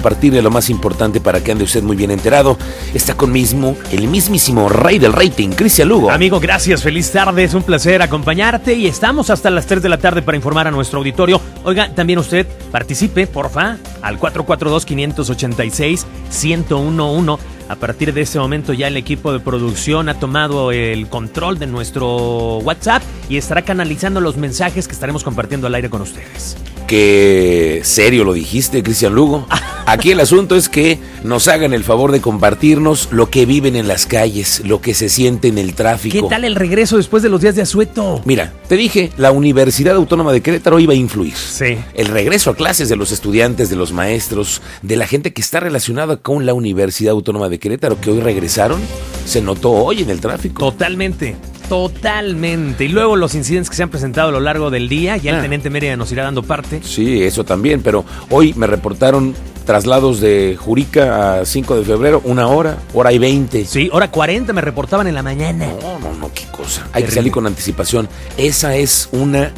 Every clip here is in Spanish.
Partirle lo más importante para que ande usted muy bien enterado. Está con mismo el mismísimo rey del rating, Cristian Lugo. Amigo, gracias, feliz tarde, es un placer acompañarte y estamos hasta las 3 de la tarde para informar a nuestro auditorio. Oiga, también usted participe, porfa, al 442-586-1011. A partir de ese momento ya el equipo de producción ha tomado el control de nuestro WhatsApp y estará canalizando los mensajes que estaremos compartiendo al aire con ustedes. Qué serio lo dijiste, Cristian Lugo. Aquí el asunto es que nos hagan el favor de compartirnos lo que viven en las calles, lo que se siente en el tráfico. ¿Qué tal el regreso después de los días de asueto? Mira, te dije, la Universidad Autónoma de Querétaro iba a influir. Sí. El regreso a clases de los estudiantes, de los maestros, de la gente que está relacionada con la Universidad Autónoma de Querétaro, que hoy regresaron, se notó hoy en el tráfico. Totalmente. Totalmente. Y luego los incidentes que se han presentado a lo largo del día, ya el Ah. teniente Mérida nos irá dando parte. Sí, eso también, pero hoy me reportaron traslados de Jurica a 5 de febrero, una hora, hora y 20. Sí, hora 40 me reportaban en la mañana. No, no, no, qué cosa. Hay que salir con anticipación. Esa es una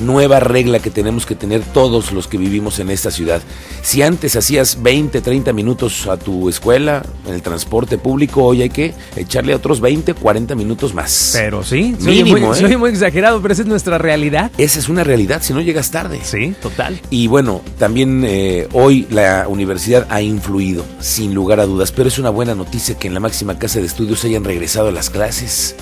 nueva regla que tenemos que tener todos los que vivimos en esta ciudad. Si antes hacías 20, 30 minutos a tu escuela, en el transporte público, hoy hay que echarle otros 20, 40 minutos más. Pero sí, se oye Mínimo, muy, ¿eh? se oye muy exagerado, pero esa es nuestra realidad. Esa es una realidad si no llegas tarde. Sí, total. Y bueno, también eh, hoy la universidad ha influido, sin lugar a dudas, pero es una buena noticia que en la máxima casa de estudios hayan regresado a las clases,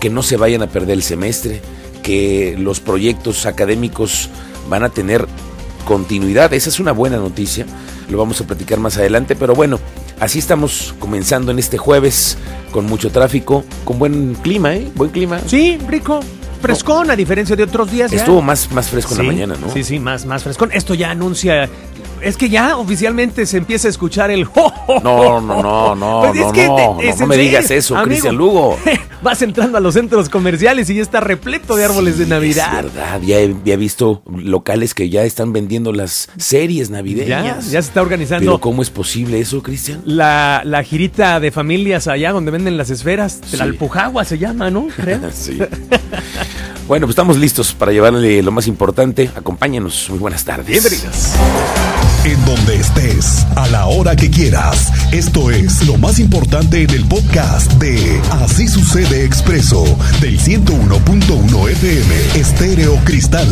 que no se vayan a perder el semestre, que los proyectos académicos van a tener continuidad. Esa es una buena noticia, lo vamos a platicar más adelante, pero bueno, así estamos comenzando en este jueves con mucho tráfico, con buen clima, ¿eh? Buen clima. Sí, rico. Frescón, a diferencia de otros días. ya. Estuvo más, más fresco en Sí, la mañana, ¿no? Sí, sí, más, más frescón. Esto ya anuncia. Es que ya oficialmente se empieza a escuchar el jo, jo, No, no, no, no, Pues es no, que no, no, es no en me digas eso. Cristian Lugo. Vas entrando a los centros comerciales y ya está repleto de árboles de Es Navidad. verdad, ya he, ya he visto locales que ya están vendiendo las series Ya, navideñas. ya se está organizando Pero ¿cómo es posible eso, Cristian? la, la girita de familias allá donde venden las esferas. Sí. La Alpujagua se llama, ¿no? Creo. Sí. Bueno, pues estamos listos para llevarle lo más importante. Acompáñanos. Muy buenas tardes. Bienvenidos. En donde estés, a la hora que quieras. Esto es lo más importante en el podcast de Así sucede expreso del 101.1 FM Estéreo Cristal.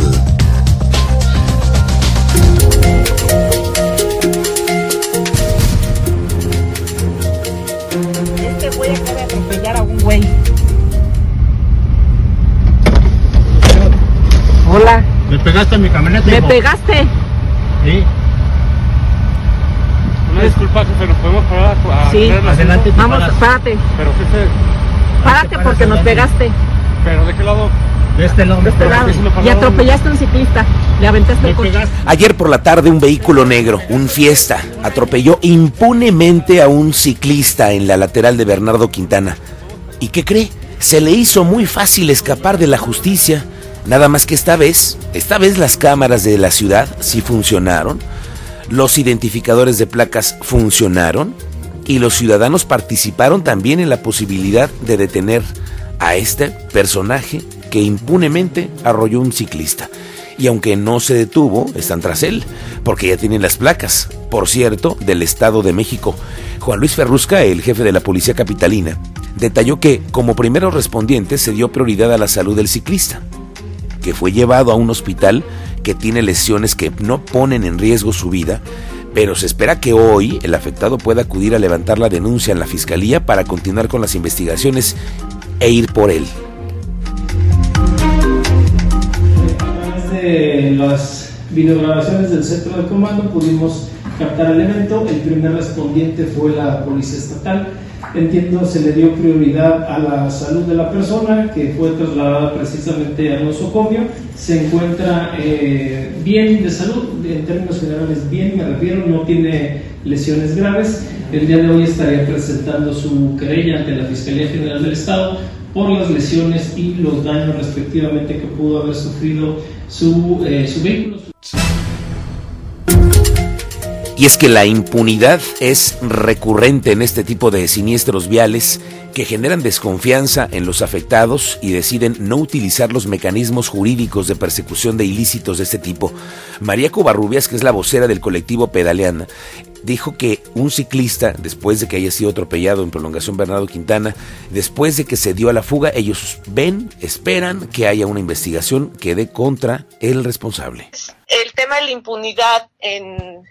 Este güey acaba de atropellar a un güey. Hola, ¿Me pegaste en mi camioneta? me hijo? pegaste. Sí. Una disculpa, jefe, ¿nos podemos parar a Sí. hacer el Adelante. asiento? Vamos, paras. párate, Pero, jefe, párate porque nos pegaste ¿pero de qué lado? De este lado. de este lado sí, sí me y atropellaste a un ciclista. Le aventaste Me el coche. Ayer por la tarde un vehículo negro, un fiesta, atropelló impunemente a un ciclista en la lateral de Bernardo Quintana. ¿Y qué cree? Se le hizo muy fácil escapar de la justicia. Nada más que esta vez, esta vez las cámaras de la ciudad sí funcionaron, los identificadores de placas funcionaron y los ciudadanos participaron también en la posibilidad de detener a este personaje que impunemente arrolló un ciclista. Y aunque no se detuvo, están tras él, porque ya tienen las placas, por cierto, del Estado de México. Juan Luis Ferrusca, el jefe de la Policía Capitalina, detalló que como primeros respondientes se dio prioridad a la salud del ciclista, que fue llevado a un hospital que tiene lesiones que no ponen en riesgo su vida, pero se espera que hoy el afectado pueda acudir a levantar la denuncia en la fiscalía para continuar con las investigaciones e ir por él. De las videograbaciones del centro de comando pudimos captar el evento. El primer respondiente fue la Policía Estatal. Entiendo se le dio prioridad a la salud de la persona que fue trasladada precisamente al nosocomio. Se encuentra eh, bien de salud, en términos generales bien, me refiero, no tiene lesiones graves. El día de hoy estaría presentando su querella ante la Fiscalía General del Estado por las lesiones y los daños respectivamente que pudo haber sufrido su, eh, su vehículo. Y es que la impunidad es recurrente en este tipo de siniestros viales que generan desconfianza en los afectados y deciden no utilizar los mecanismos jurídicos de persecución de ilícitos de este tipo. María Covarrubias, que es la vocera del colectivo Pedaleana, dijo que un ciclista, después de que haya sido atropellado en prolongación Bernardo Quintana, después de que se dio a la fuga, ellos ven, esperan que haya una investigación que dé contra el responsable. El tema de la impunidad en,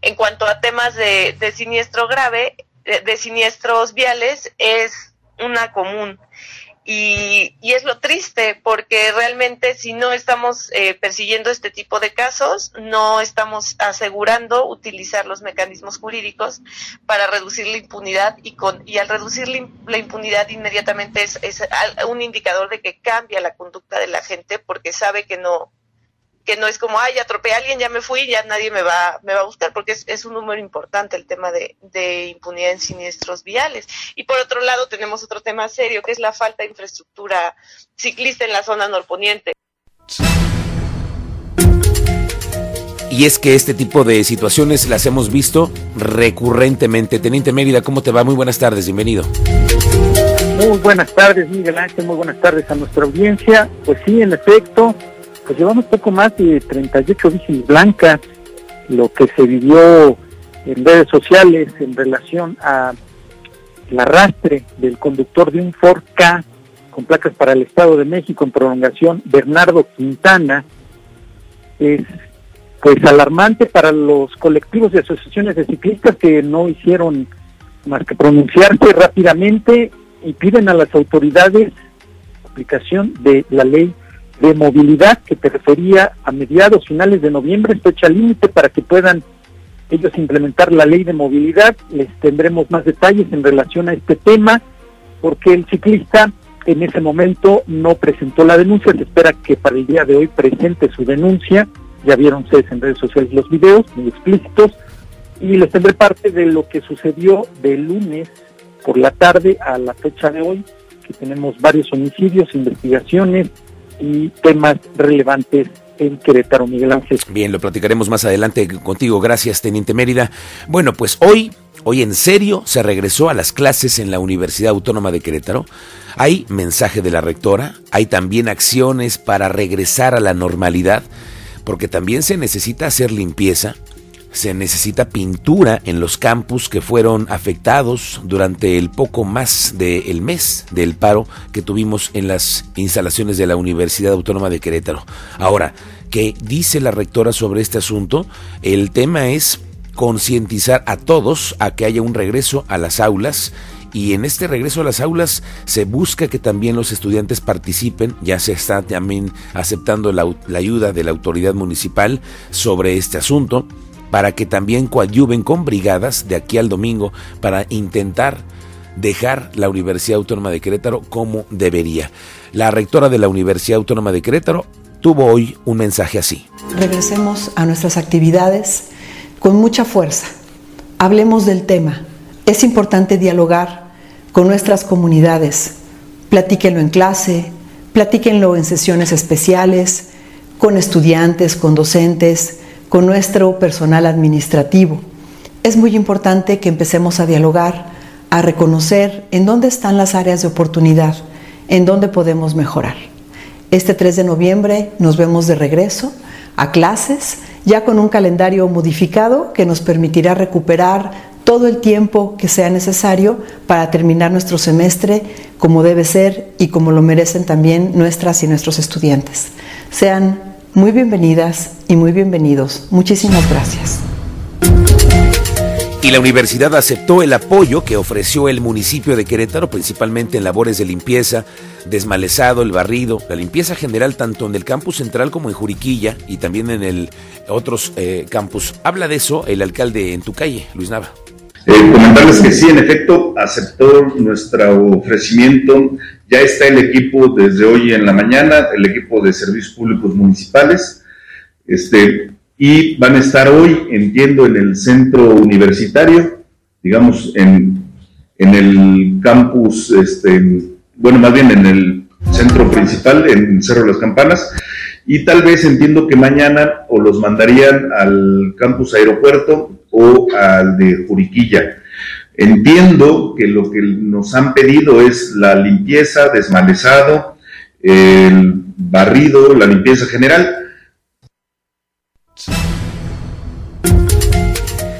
en cuanto a temas de, de siniestro grave, de, siniestros viales, es una común. Y, es lo triste porque realmente si no estamos eh, persiguiendo este tipo de casos, no estamos asegurando utilizar los mecanismos jurídicos para reducir la impunidad y, con, y al reducir la, impunidad inmediatamente es, un indicador de que cambia la conducta de la gente porque sabe que no, que no es como, ay, atropellé a alguien, ya me fui, ya nadie me va, me va a buscar, porque es, es un número importante el tema de, de, impunidad en siniestros viales. Y por otro lado tenemos otro tema serio, que es la falta de infraestructura ciclista en la zona norponiente. Y es que este tipo de situaciones las hemos visto recurrentemente. Teniente Mérida, ¿cómo te va? Muy buenas tardes, bienvenido. Muy buenas tardes, Miguel Ángel, muy buenas tardes a nuestra audiencia. Pues sí, en efecto, pues llevamos poco más de 38 bicis blancas, lo que se vivió en redes sociales en relación a el arrastre del conductor de un Ford K con placas para el Estado de México en prolongación Bernardo Quintana es pues alarmante para los colectivos y asociaciones de ciclistas que no hicieron más que pronunciarse rápidamente y piden a las autoridades aplicación de la ley de movilidad que te refería a mediados, finales de noviembre, fecha límite para que puedan ellos implementar la ley de movilidad. Les tendremos más detalles en relación a este tema, porque el ciclista en ese momento no presentó la denuncia. Se espera que para el día de hoy presente su denuncia. Ya vieron ustedes en redes sociales los videos muy explícitos. Y les tendré parte de lo que sucedió de lunes por la tarde a la fecha de hoy, que tenemos varios homicidios, investigaciones, y temas relevantes en Querétaro, Miguel Ángel. Bien, lo platicaremos más adelante contigo. Gracias, Teniente Mérida. Bueno, pues hoy, hoy en serio, se regresó a las clases en la Universidad Autónoma de Querétaro. Hay mensaje de la rectora, hay también acciones para regresar a la normalidad, porque también se necesita hacer limpieza, se necesita pintura en los campus que fueron afectados durante el poco más del mes del paro que tuvimos en las instalaciones de la Universidad Autónoma de Querétaro. Ahora, ¿qué dice la rectora sobre este asunto? El tema es concientizar a todos a que haya un regreso a las aulas y en este regreso a las aulas se busca que también los estudiantes participen, ya se está también aceptando la ayuda de la autoridad municipal sobre este asunto para que también coadyuven con brigadas de aquí al domingo para intentar dejar la Universidad Autónoma de Querétaro como debería. La rectora de la Universidad Autónoma de Querétaro tuvo hoy un mensaje así. Regresemos a nuestras actividades con mucha fuerza. Hablemos del tema. Es importante dialogar con nuestras comunidades. Platíquenlo en clase, platíquenlo en sesiones especiales, con estudiantes, con docentes, con nuestro personal administrativo. Es muy importante que empecemos a dialogar, a reconocer en dónde están las áreas de oportunidad, en dónde podemos mejorar. Este 3 de noviembre nos vemos de regreso a clases, ya con un calendario modificado que nos permitirá recuperar todo el tiempo que sea necesario para terminar nuestro semestre como debe ser y como lo merecen también nuestras y nuestros estudiantes. Sean muy bienvenidas y muy bienvenidos. Muchísimas gracias. Y la universidad aceptó el apoyo que ofreció el municipio de Querétaro, principalmente en labores de limpieza, desmalezado, el barrido, la limpieza general tanto en el campus central como en Juriquilla y también en el otros eh, campus. Habla de eso el alcalde en tu calle, Luis Nava. Eh, comentarles que sí, en efecto, aceptó nuestro ofrecimiento. Ya está el equipo desde hoy en la mañana, el equipo de servicios públicos municipales. Este, y van a estar hoy, entiendo, en el centro universitario, digamos, en, en el campus, este, bueno, más bien en el centro principal, en Cerro de las Campanas, y tal vez entiendo que mañana o los mandarían al campus aeropuerto, o al de Juriquilla. Entiendo que lo que nos han pedido es la limpieza, desmalezado, el barrido, la limpieza general.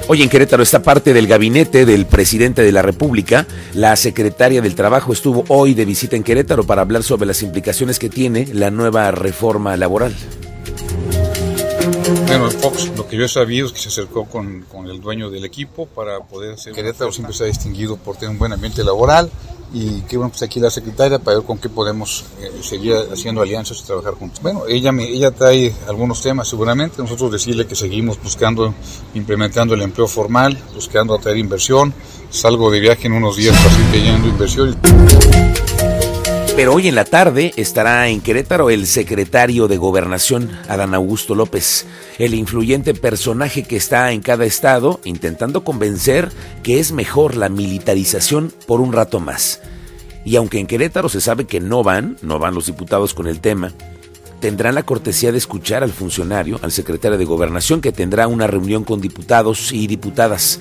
Hoy en Querétaro está parte del gabinete del presidente de la República. La secretaria del Trabajo estuvo hoy de visita en Querétaro para hablar sobre las implicaciones que tiene la nueva reforma laboral. Bueno, Fox, lo que yo he sabido es que se acercó con, con el dueño del equipo para poder hacer. Querétaro siempre se ha distinguido por tener un buen ambiente laboral y que bueno, pues aquí la secretaria para ver con qué podemos eh, seguir haciendo alianzas y trabajar juntos. Bueno, ella, me, ella trae algunos temas seguramente, nosotros decirle que seguimos buscando, implementando el empleo formal, buscando atraer inversión, salgo de viaje en unos días para seguir inversión. Pero hoy en la tarde estará en Querétaro el secretario de Gobernación, Adán Augusto López, el influyente personaje que está en cada estado intentando convencer que es mejor la militarización por un rato más. Y aunque en Querétaro se sabe que no van, no van los diputados con el tema, tendrán la cortesía de escuchar al funcionario, al secretario de Gobernación, que tendrá una reunión con diputados y diputadas.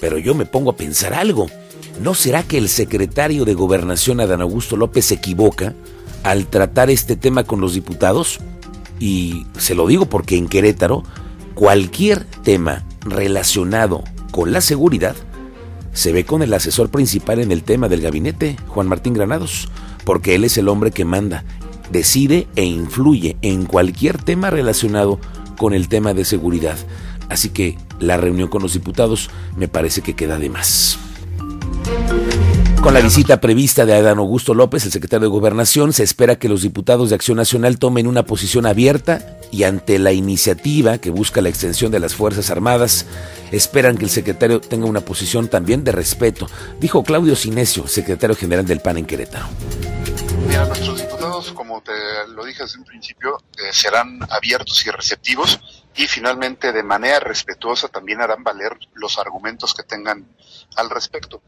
Pero yo me pongo a pensar algo. ¿No será que el secretario de Gobernación, Adán Augusto López, se equivoca al tratar este tema con los diputados? Y se lo digo porque en Querétaro, cualquier tema relacionado con la seguridad se ve con el asesor principal en el tema del gabinete, Juan Martín Granados, porque él es el hombre que manda, decide e influye en cualquier tema relacionado con el tema de seguridad. Así que la reunión con los diputados me parece que queda de más. Con la visita prevista de Adán Augusto López, el secretario de Gobernación, se espera que los diputados de Acción Nacional tomen una posición abierta y ante la iniciativa que busca la extensión de las Fuerzas Armadas, esperan que el secretario tenga una posición también de respeto, dijo Claudio Sinesio, secretario general del PAN en Querétaro. Mira, nuestros diputados, como te lo dije desde un principio, eh, serán abiertos y receptivos y finalmente de manera respetuosa también harán valer los argumentos que tengan al respecto.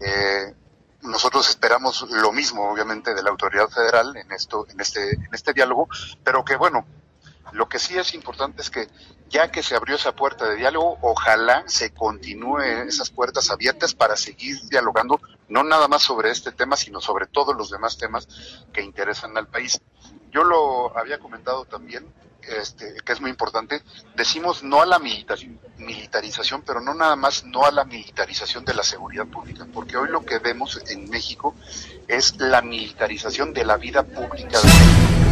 Eh, nosotros esperamos lo mismo, obviamente, de la autoridad federal en esto, en este, en este diálogo, pero que bueno, lo que sí es importante es que ya que se abrió esa puerta de diálogo, ojalá se continúe esas puertas abiertas para seguir dialogando, no nada más sobre este tema, sino sobre todos los demás temas que interesan al país. Yo lo había comentado también, este, que es muy importante, decimos no a la militarización, pero no nada más no a la militarización de la seguridad pública, porque hoy lo que vemos en México es la militarización de la vida pública de México.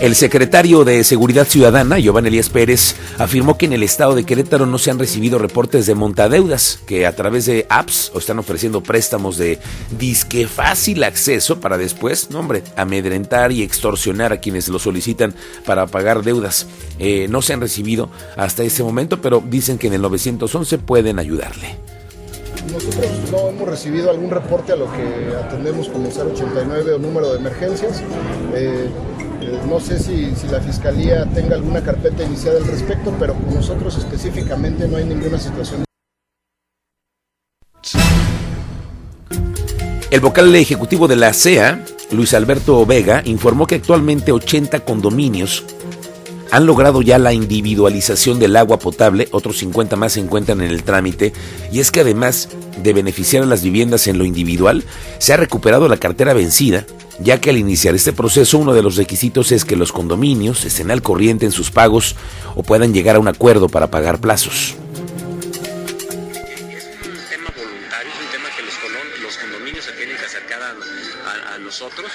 El secretario de Seguridad Ciudadana, Giovanni Elías Pérez, afirmó que en el estado de Querétaro no se han recibido reportes de montadeudas, que a través de apps están ofreciendo préstamos de disque fácil acceso para después, no hombre, amedrentar y extorsionar a quienes lo solicitan para pagar deudas. Eh, no se han recibido hasta ese momento, pero dicen que en el 911 pueden ayudarle. Nosotros no hemos recibido algún reporte a lo que atendemos como 089 o número de emergencias. Eh, no sé si, si, la Fiscalía tenga alguna carpeta iniciada al respecto, pero con nosotros específicamente no hay ninguna situación. El vocal ejecutivo de la CEA, Luis Alberto Vega, informó que actualmente 80 condominios han logrado ya la individualización del agua potable, otros 50 más se encuentran en el trámite, y es que además de beneficiar a las viviendas en lo individual, se ha recuperado la cartera vencida, ya que al iniciar este proceso uno de los requisitos es que los condominios estén al corriente en sus pagos o puedan llegar a un acuerdo para pagar plazos. nosotros.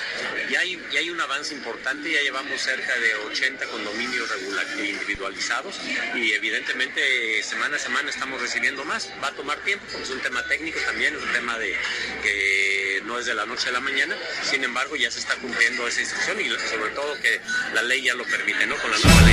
Ya hay, ya hay un avance importante, ya llevamos cerca de 80 condominios individualizados y evidentemente semana a semana estamos recibiendo más. Va a tomar tiempo porque es un tema técnico también, es un tema de que no es de la noche a la mañana, sin embargo ya se está cumpliendo esa instrucción y sobre todo que la ley ya lo permite, ¿no? Con la.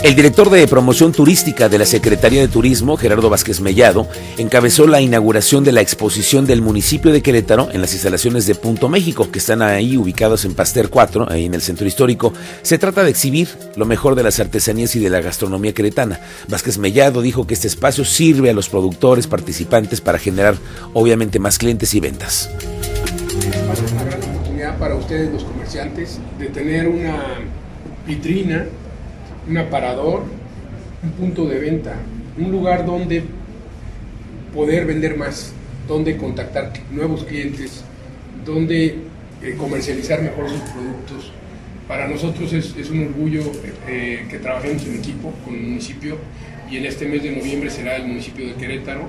El director de promoción turística de la Secretaría de Turismo, Gerardo Vázquez Mellado, encabezó la inauguración de la exposición del municipio de Querétaro en las instalaciones de Punto México, que están ahí ubicados en Paster 4, ahí en el centro histórico. Se trata de exhibir lo mejor de las artesanías y de la gastronomía queretana. Vázquez Mellado dijo que este espacio sirve a los productores participantes para generar, obviamente, más clientes y ventas. Es una gran oportunidad para ustedes, los comerciantes, de tener una vitrina un aparador un punto de venta, un lugar donde poder vender más, donde contactar nuevos clientes, donde eh, comercializar mejor sus productos. Para nosotros es, un orgullo eh, que trabajemos en equipo con el municipio y en este mes de noviembre será el municipio de Querétaro